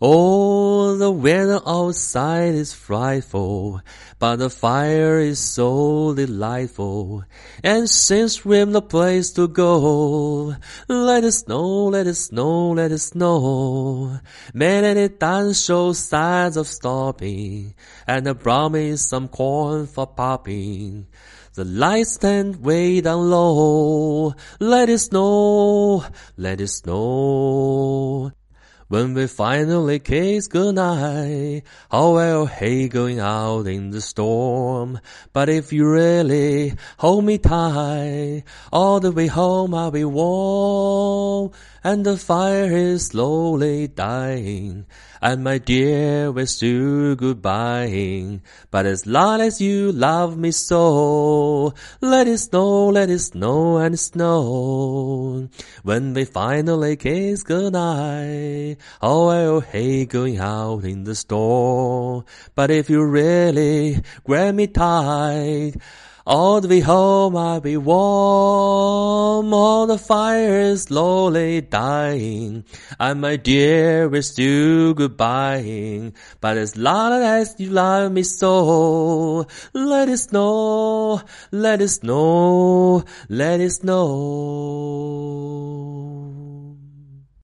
Oh, the weather outside is frightful, but the fire is so delightful. And since we've no place to go, let it snow, let it snow, let it snow. It doesn't show signs of stopping, and I promise some corn for popping. The lights stand way down low. Let it snow, let it snow. When we finally kiss goodnight, how well hate going out in the storm. But if you really hold me tight, all the way home I'll be warm. And the fire is slowly dying. And my dear, we're still goodbying. But as long as you love me so, let it snow, let it snow and snow. When we finally kiss goodnight, oh, I oh, hate going out in the storm. But if you really grab me tight, all the way home I'll be warm, all the fire is slowly dying, and my dear, we're still goodbying. But as long as you love me so, let it snow, let it snow, let it snow.